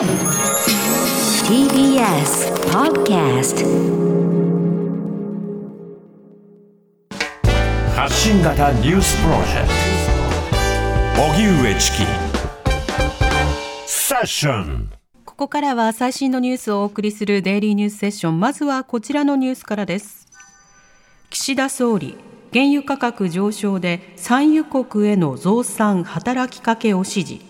TBS Podcast 発信型ニュースプロジェクト。荻上チキ。セッション。ここからは最新のニュースをお送りするデイリーニュースセッション。まずはこちらのニュースからです。岸田総理原油価格上昇で産油国への増産働きかけを指示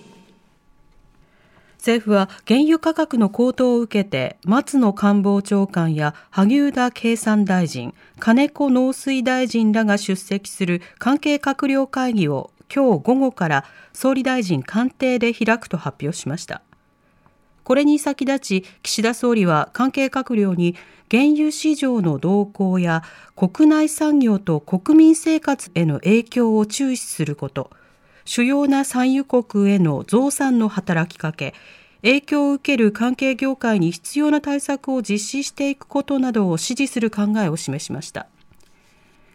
政府は原油価格の高騰を受けて松野官房長官や萩生田経産大臣金子農水大臣らが出席する関係閣僚会議を今日午後から総理大臣官邸で開くと発表しました。これに先立ち岸田総理は関係閣僚に原油市場の動向や国内産業と国民生活への影響を注視すること。主要な産油国への増産の働きかけ影響を受ける関係業界に必要な対策を実施していくことなどを指示する考えを示しました。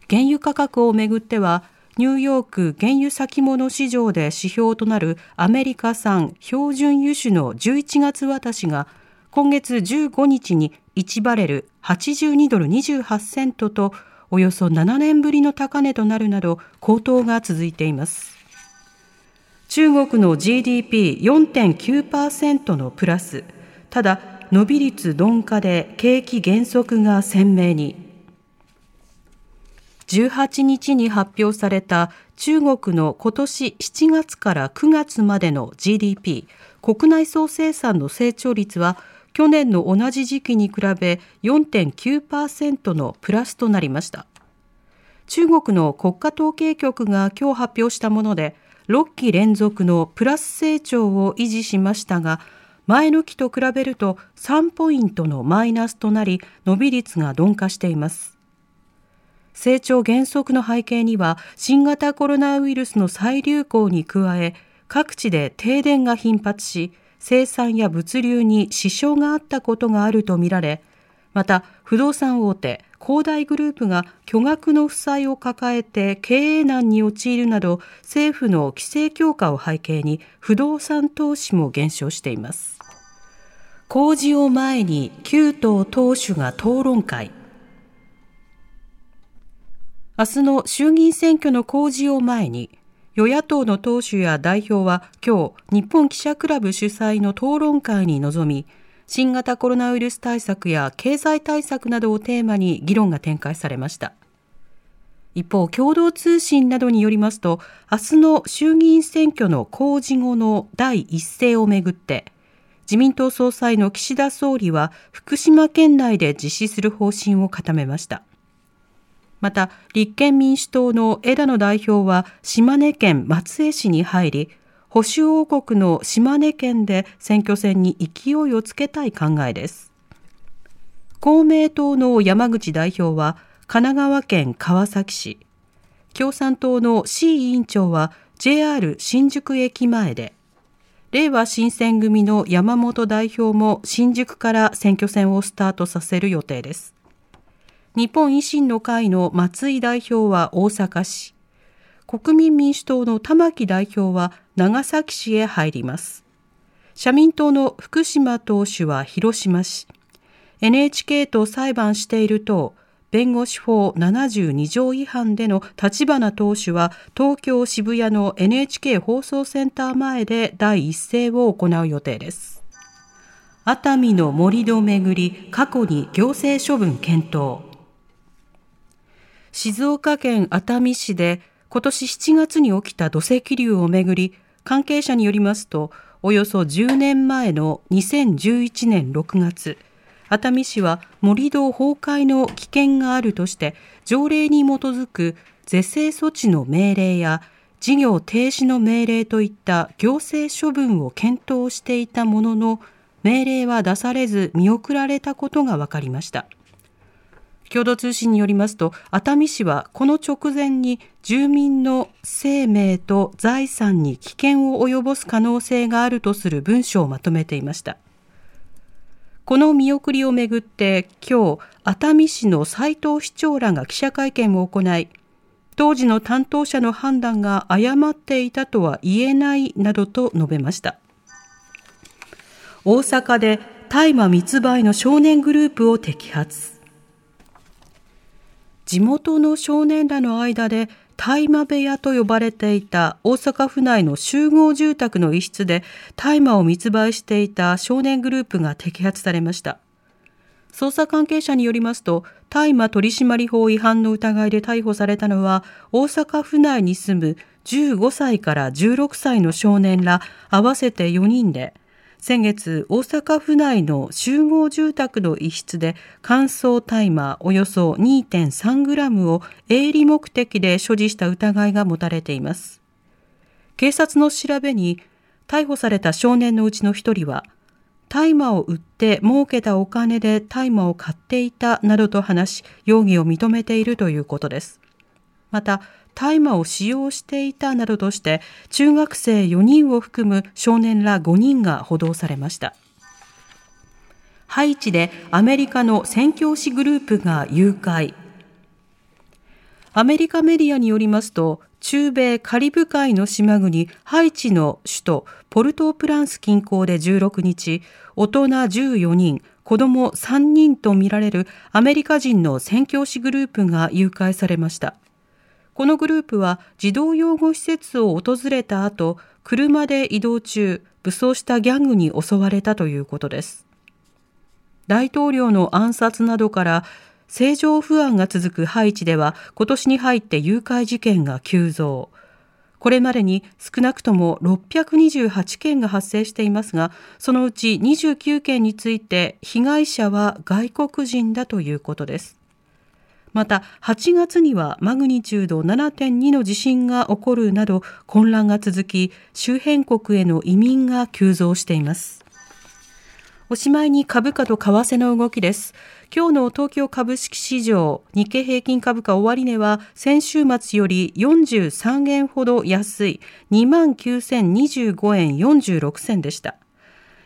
原油価格をめぐってはニューヨーク原油先物市場で指標となるアメリカ産標準油種の11月渡しが今月15日に1バレル82ドル28セントとおよそ7年ぶりの高値となるなど高騰が続いています。中国の GDP4.9% のプラス。ただ伸び率鈍化で景気減速が鮮明に。18日に発表された中国の今年7月から9月までの GDP 国内総生産の成長率は去年の同じ時期に比べ4.9%のプラスとなりました。中国の国家統計局が今日発表したもので6期連続のプラス成長を維持しましたが前の期と比べると3ポイントのマイナスとなり伸び率が鈍化しています。成長減速の背景には新型コロナウイルスの再流行に加え各地で停電が頻発し生産や物流に支障があったことがあるとみられまた不動産大手恒大グループが巨額の負債を抱えて経営難に陥るなど政府の規制強化を背景に不動産投資も減少しています。公示を前に旧党党首が討論会。明日の衆議院選挙の公示を前に与野党の党首や代表は今日、日本記者クラブ主催の討論会に臨み、新型コロナウイルス対策や経済対策などをテーマに議論が展開されました。一方、共同通信などによりますと、明日の衆議院選挙の公示後の第一声をめぐって、自民党総裁の岸田総理は福島県内で実施する方針を固めました。また立憲民主党の枝野代表は島根県松江市に入り保守王国の島根県で選挙戦に勢いをつけたい考えです。公明党の山口代表は神奈川県川崎市。共産党の C 委員長は JR 新宿駅前で。れいわ新選組の山本代表も新宿から選挙戦をスタートさせる予定です。日本維新の会の松井代表は大阪市、国民民主党の玉木代表は長崎市へ入ります。社民党の福島党首は広島市、NHK と裁判している党、弁護士法72条違反での立花党首は東京渋谷の NHK 放送センター前で第一声を行う予定です。熱海の盛り土をめぐり過去に行政処分検討。静岡県熱海市で今年7月に起きた土石流をめぐり関係者によりますとおよそ10年前の2011年6月熱海市は盛り土崩壊の危険があるとして条例に基づく是正措置の命令や事業停止の命令といった行政処分を検討していたものの命令は出されず見送られたことが分かりました。共同通信によりますと熱海市はこの直前に住民の生命と財産に危険を及ぼす可能性があるとする文書をまとめていました。この見送りをめぐって今日熱海市の斉藤市長らが記者会見を行い当時の担当者の判断が誤っていたとは言えないなどと述べました。大阪で大麻密売の少年グループを摘発。地元の少年らの間で大麻部屋と呼ばれていた大阪府内の集合住宅の一室で大麻を密売していた少年グループが摘発されました。捜査関係者によりますと大麻取締法違反の疑いで逮捕されたのは大阪府内に住む15歳から16歳の少年ら合わせて4人で先月大阪府内の集合住宅の一室で乾燥大麻およそ 2.3g を営利目的で所持した疑いが持たれています。警察の調べに逮捕された少年のうちの一人は大麻を売って儲けたお金で大麻を買っていたなどと話し容疑を認めているということです。また大麻を使用していたなどとして中学生4人を含む少年ら5人が補導されました。ハイチでアメリカの宣教師グループが誘拐。アメリカメディアによりますと中米カリブ海の島国ハイチの首都ポルトープランス近郊で16日大人14人子供3人とみられるアメリカ人の宣教師グループが誘拐されました。このグループは児童養護施設を訪れた後、車で移動中、武装したギャングに襲われたということです。大統領の暗殺などから政情不安が続くハイチでは今年に入って誘拐事件が急増。これまでに少なくとも628件が発生していますが、そのうち29件について被害者は外国人だということです。また8月にはマグニチュード7.2の地震が起こるなど混乱が続き周辺国への移民が急増しています。おしまいに株価と為替の動きです。今日の東京株式市場日経平均株価終値は先週末より43円ほど安い29,025円46銭でした。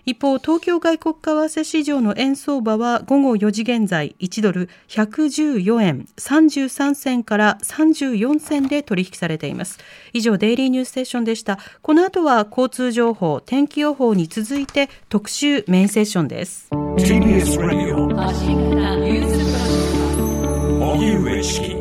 一方、東京外国為替市場の円相場は午後4時現在1ドル114円33銭から34銭で取引されています。以上、デイリーニュースセッションでした。この後は交通情報、天気予報に続いて特集メインセッションです。TBS ラジオ荻上チキ